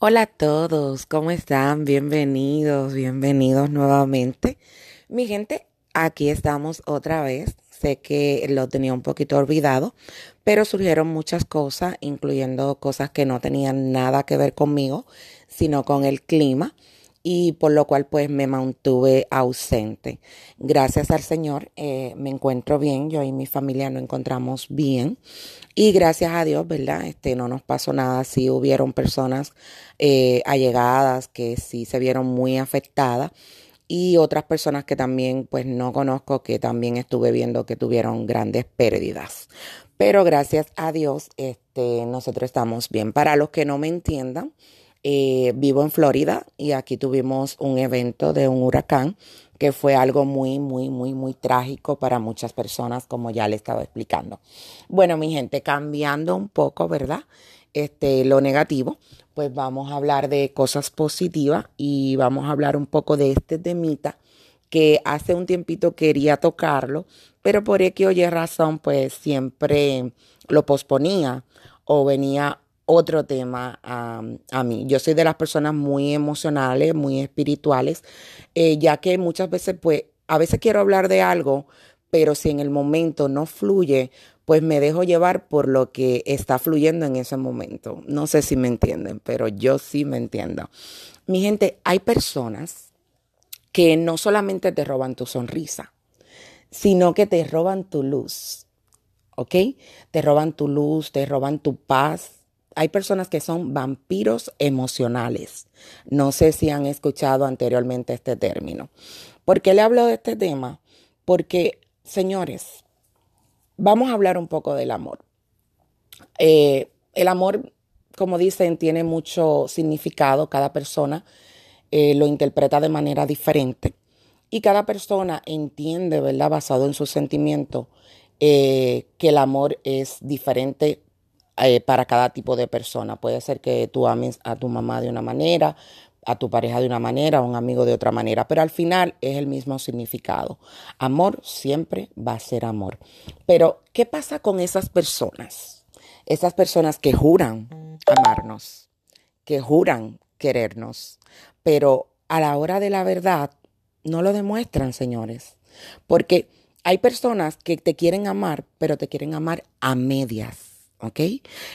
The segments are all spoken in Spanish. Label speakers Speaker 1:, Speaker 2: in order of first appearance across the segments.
Speaker 1: Hola a todos, ¿cómo están? Bienvenidos, bienvenidos nuevamente. Mi gente, aquí estamos otra vez. Sé que lo tenía un poquito olvidado, pero surgieron muchas cosas, incluyendo cosas que no tenían nada que ver conmigo, sino con el clima y por lo cual pues me mantuve ausente. Gracias al Señor eh, me encuentro bien, yo y mi familia nos encontramos bien y gracias a Dios, ¿verdad? Este, no nos pasó nada, sí hubieron personas eh, allegadas que sí se vieron muy afectadas y otras personas que también pues no conozco que también estuve viendo que tuvieron grandes pérdidas. Pero gracias a Dios, este, nosotros estamos bien. Para los que no me entiendan, eh, vivo en Florida y aquí tuvimos un evento de un huracán que fue algo muy, muy, muy, muy trágico para muchas personas, como ya le estaba explicando. Bueno, mi gente, cambiando un poco, ¿verdad? Este, lo negativo, pues vamos a hablar de cosas positivas y vamos a hablar un poco de este temita que hace un tiempito quería tocarlo, pero por X o Y razón, pues siempre lo posponía o venía otro tema a mí. Yo soy de las personas muy emocionales, muy espirituales, eh, ya que muchas veces, pues, a veces quiero hablar de algo, pero si en el momento no fluye, pues me dejo llevar por lo que está fluyendo en ese momento. No sé si me entienden, pero yo sí me entiendo. Mi gente, hay personas que no solamente te roban tu sonrisa, sino que te roban tu luz. ¿Ok? Te roban tu luz, te roban tu paz, hay personas que son vampiros emocionales. No sé si han escuchado anteriormente este término. ¿Por qué le hablo de este tema? Porque, señores, vamos a hablar un poco del amor. Eh, el amor, como dicen, tiene mucho significado. Cada persona eh, lo interpreta de manera diferente. Y cada persona entiende, ¿verdad? Basado en su sentimiento, eh, que el amor es diferente eh, para cada tipo de persona. Puede ser que tú ames a tu mamá de una manera, a tu pareja de una manera, a un amigo de otra manera, pero al final es el mismo significado. Amor siempre va a ser amor. Pero, ¿qué pasa con esas personas? Esas personas que juran amarnos, que juran querernos, pero a la hora de la verdad no lo demuestran, señores. Porque hay personas que te quieren amar, pero te quieren amar a medias. ¿Ok?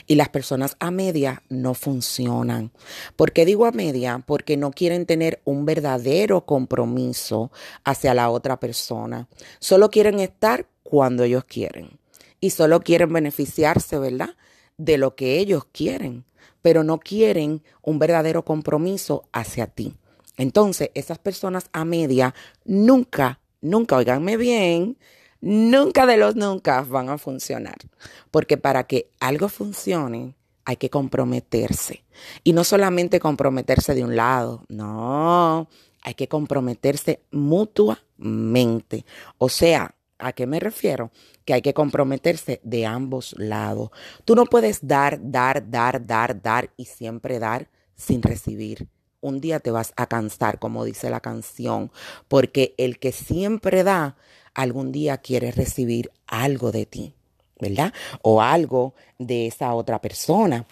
Speaker 1: Y las personas a media no funcionan. ¿Por qué digo a media? Porque no quieren tener un verdadero compromiso hacia la otra persona. Solo quieren estar cuando ellos quieren. Y solo quieren beneficiarse, ¿verdad? De lo que ellos quieren. Pero no quieren un verdadero compromiso hacia ti. Entonces, esas personas a media nunca, nunca, oiganme bien, nunca de los nunca van a funcionar. Porque para que algo funcione, hay que comprometerse. Y no solamente comprometerse de un lado, no, hay que comprometerse mutuamente. O sea, ¿a qué me refiero? Que hay que comprometerse de ambos lados. Tú no puedes dar, dar, dar, dar, dar y siempre dar sin recibir. Un día te vas a cansar, como dice la canción, porque el que siempre da algún día quieres recibir algo de ti, ¿verdad? O algo de esa otra persona.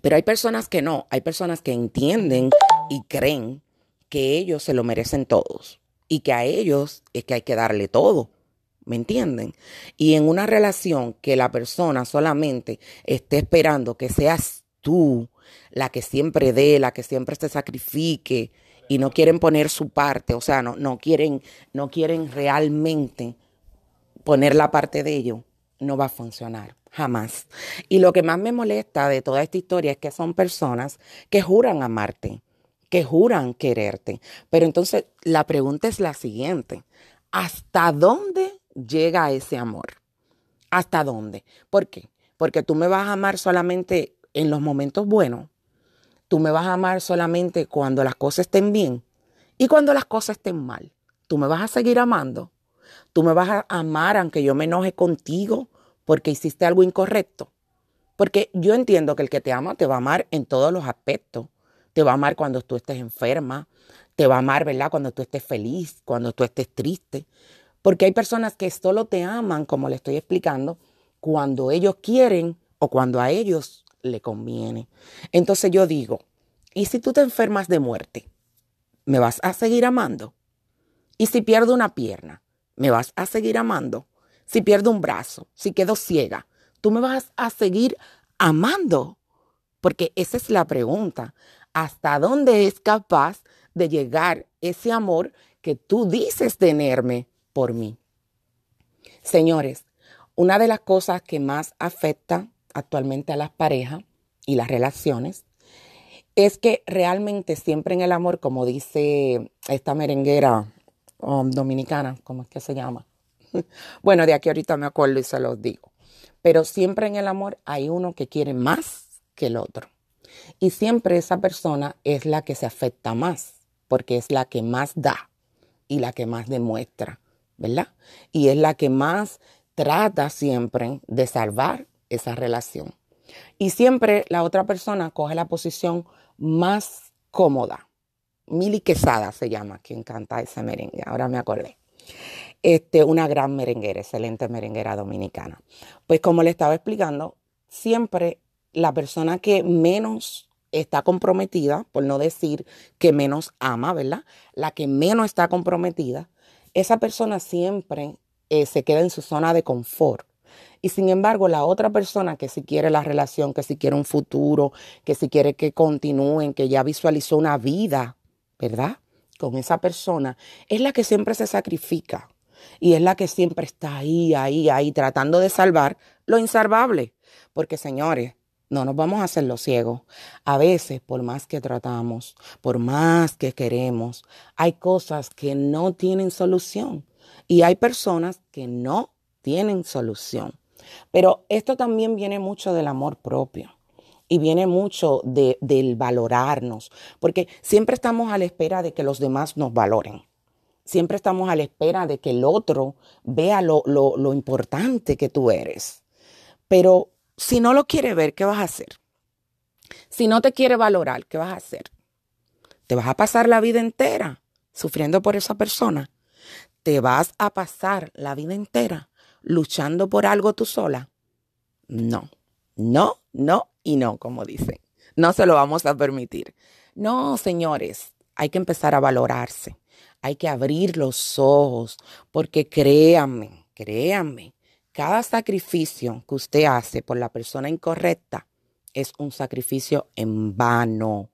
Speaker 1: Pero hay personas que no, hay personas que entienden y creen que ellos se lo merecen todos y que a ellos es que hay que darle todo. ¿Me entienden? Y en una relación que la persona solamente esté esperando que seas tú la que siempre dé, la que siempre se sacrifique, y no quieren poner su parte, o sea, no, no, quieren, no quieren realmente poner la parte de ellos, no va a funcionar, jamás. Y lo que más me molesta de toda esta historia es que son personas que juran amarte, que juran quererte. Pero entonces la pregunta es la siguiente, ¿hasta dónde llega ese amor? ¿Hasta dónde? ¿Por qué? Porque tú me vas a amar solamente en los momentos buenos Tú me vas a amar solamente cuando las cosas estén bien y cuando las cosas estén mal. Tú me vas a seguir amando. Tú me vas a amar aunque yo me enoje contigo porque hiciste algo incorrecto. Porque yo entiendo que el que te ama te va a amar en todos los aspectos. Te va a amar cuando tú estés enferma. Te va a amar, ¿verdad? Cuando tú estés feliz, cuando tú estés triste. Porque hay personas que solo te aman, como le estoy explicando, cuando ellos quieren o cuando a ellos le conviene. Entonces yo digo, ¿Y si tú te enfermas de muerte? ¿Me vas a seguir amando? ¿Y si pierdo una pierna? ¿Me vas a seguir amando? Si pierdo un brazo, si quedo ciega, ¿tú me vas a seguir amando? Porque esa es la pregunta. ¿Hasta dónde es capaz de llegar ese amor que tú dices tenerme por mí? Señores, una de las cosas que más afecta actualmente a las parejas y las relaciones es que realmente siempre en el amor, como dice esta merenguera um, dominicana, ¿cómo es que se llama? bueno, de aquí ahorita me acuerdo y se los digo. Pero siempre en el amor hay uno que quiere más que el otro. Y siempre esa persona es la que se afecta más, porque es la que más da y la que más demuestra, ¿verdad? Y es la que más trata siempre de salvar esa relación. Y siempre la otra persona coge la posición más cómoda. Mili Quesada se llama, quien canta ese merengue, ahora me acordé. Este, una gran merenguera, excelente merenguera dominicana. Pues como le estaba explicando, siempre la persona que menos está comprometida, por no decir que menos ama, ¿verdad? La que menos está comprometida, esa persona siempre eh, se queda en su zona de confort. Y sin embargo, la otra persona que si quiere la relación, que si quiere un futuro, que si quiere que continúen, que ya visualizó una vida, ¿verdad? Con esa persona, es la que siempre se sacrifica. Y es la que siempre está ahí, ahí, ahí, tratando de salvar lo insalvable. Porque señores, no nos vamos a hacer los ciegos. A veces, por más que tratamos, por más que queremos, hay cosas que no tienen solución. Y hay personas que no tienen solución. Pero esto también viene mucho del amor propio y viene mucho de, del valorarnos, porque siempre estamos a la espera de que los demás nos valoren. Siempre estamos a la espera de que el otro vea lo, lo, lo importante que tú eres. Pero si no lo quiere ver, ¿qué vas a hacer? Si no te quiere valorar, ¿qué vas a hacer? ¿Te vas a pasar la vida entera sufriendo por esa persona? ¿Te vas a pasar la vida entera luchando por algo tú sola? No, no, no y no, como dicen. No se lo vamos a permitir. No, señores, hay que empezar a valorarse. Hay que abrir los ojos, porque créanme, créanme, cada sacrificio que usted hace por la persona incorrecta es un sacrificio en vano.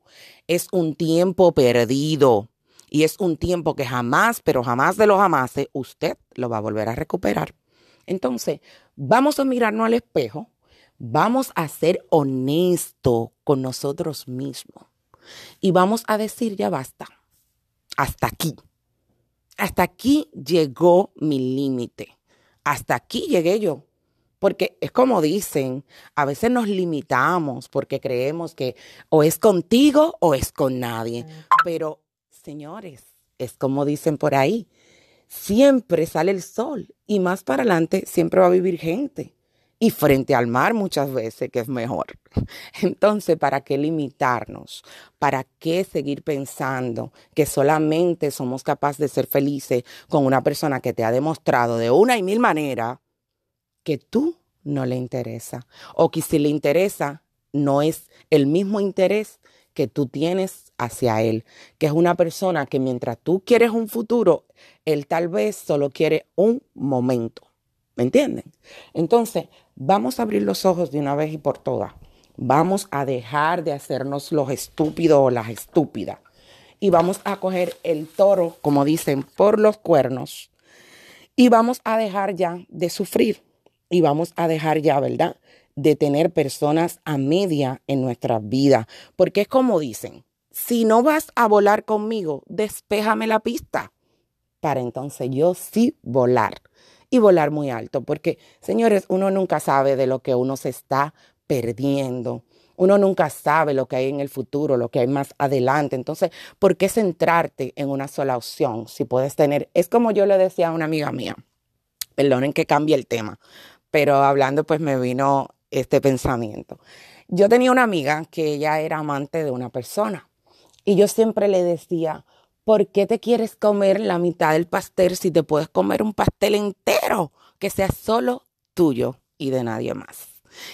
Speaker 1: Es un tiempo perdido. Y es un tiempo que jamás, pero jamás de los jamás, usted lo va a volver a recuperar. Entonces, vamos a mirarnos al espejo, vamos a ser honestos con nosotros mismos y vamos a decir, ya basta, hasta aquí. Hasta aquí llegó mi límite. Hasta aquí llegué yo. Porque es como dicen, a veces nos limitamos porque creemos que o es contigo o es con nadie. Pero, señores, es como dicen por ahí, siempre sale el sol y más para adelante siempre va a vivir gente. Y frente al mar muchas veces, que es mejor. Entonces, ¿para qué limitarnos? ¿Para qué seguir pensando que solamente somos capaces de ser felices con una persona que te ha demostrado de una y mil maneras que tú no le interesa? O que si le interesa, no es el mismo interés que tú tienes hacia él, que es una persona que mientras tú quieres un futuro, él tal vez solo quiere un momento. ¿Me entienden? Entonces, vamos a abrir los ojos de una vez y por todas. Vamos a dejar de hacernos los estúpidos o las estúpidas. Y vamos a coger el toro, como dicen, por los cuernos. Y vamos a dejar ya de sufrir. Y vamos a dejar ya, ¿verdad? De tener personas a media en nuestra vida. Porque es como dicen, si no vas a volar conmigo, despéjame la pista para entonces yo sí volar y volar muy alto, porque señores, uno nunca sabe de lo que uno se está perdiendo. Uno nunca sabe lo que hay en el futuro, lo que hay más adelante. Entonces, ¿por qué centrarte en una sola opción si puedes tener? Es como yo le decía a una amiga mía, perdonen que cambie el tema, pero hablando pues me vino este pensamiento. Yo tenía una amiga que ella era amante de una persona y yo siempre le decía, ¿por qué te quieres comer la mitad del pastel si te puedes comer un pastel entero que sea solo tuyo y de nadie más?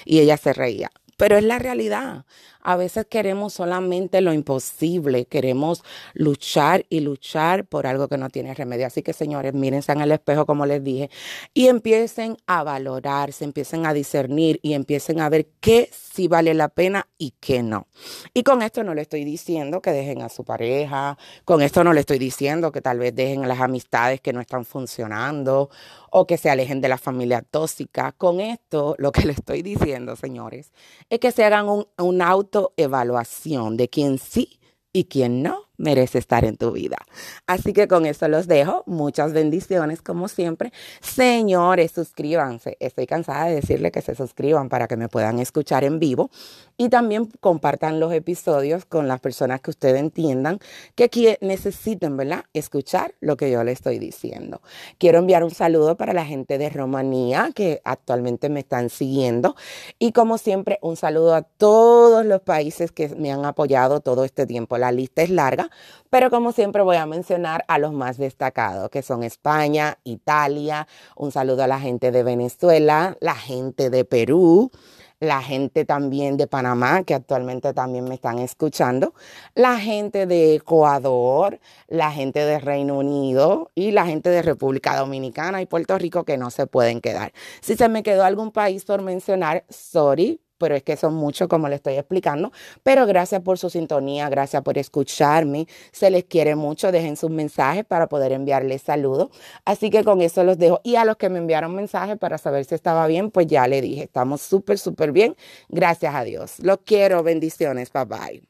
Speaker 1: Y ella se reía. Pero es la realidad. A veces queremos solamente lo imposible, queremos luchar y luchar por algo que no tiene remedio. Así que señores, mírense en el espejo como les dije y empiecen a valorarse, empiecen a discernir y empiecen a ver qué sí vale la pena y qué no. Y con esto no le estoy diciendo que dejen a su pareja, con esto no le estoy diciendo que tal vez dejen las amistades que no están funcionando o que se alejen de la familia tóxica. Con esto lo que le estoy diciendo, señores, es que se hagan un, una autoevaluación de quién sí y quién no merece estar en tu vida. Así que con eso los dejo. Muchas bendiciones como siempre. Señores, suscríbanse. Estoy cansada de decirle que se suscriban para que me puedan escuchar en vivo y también compartan los episodios con las personas que ustedes entiendan que necesiten, ¿verdad? Escuchar lo que yo le estoy diciendo. Quiero enviar un saludo para la gente de Rumanía que actualmente me están siguiendo y como siempre un saludo a todos los países que me han apoyado todo este tiempo. La lista es larga pero como siempre voy a mencionar a los más destacados, que son España, Italia, un saludo a la gente de Venezuela, la gente de Perú, la gente también de Panamá, que actualmente también me están escuchando, la gente de Ecuador, la gente de Reino Unido y la gente de República Dominicana y Puerto Rico que no se pueden quedar. Si se me quedó algún país por mencionar, sorry, pero es que son muchos como les estoy explicando. Pero gracias por su sintonía, gracias por escucharme. Se les quiere mucho. Dejen sus mensajes para poder enviarles saludos. Así que con eso los dejo. Y a los que me enviaron mensajes para saber si estaba bien, pues ya le dije, estamos súper, súper bien. Gracias a Dios. Los quiero. Bendiciones. Bye bye.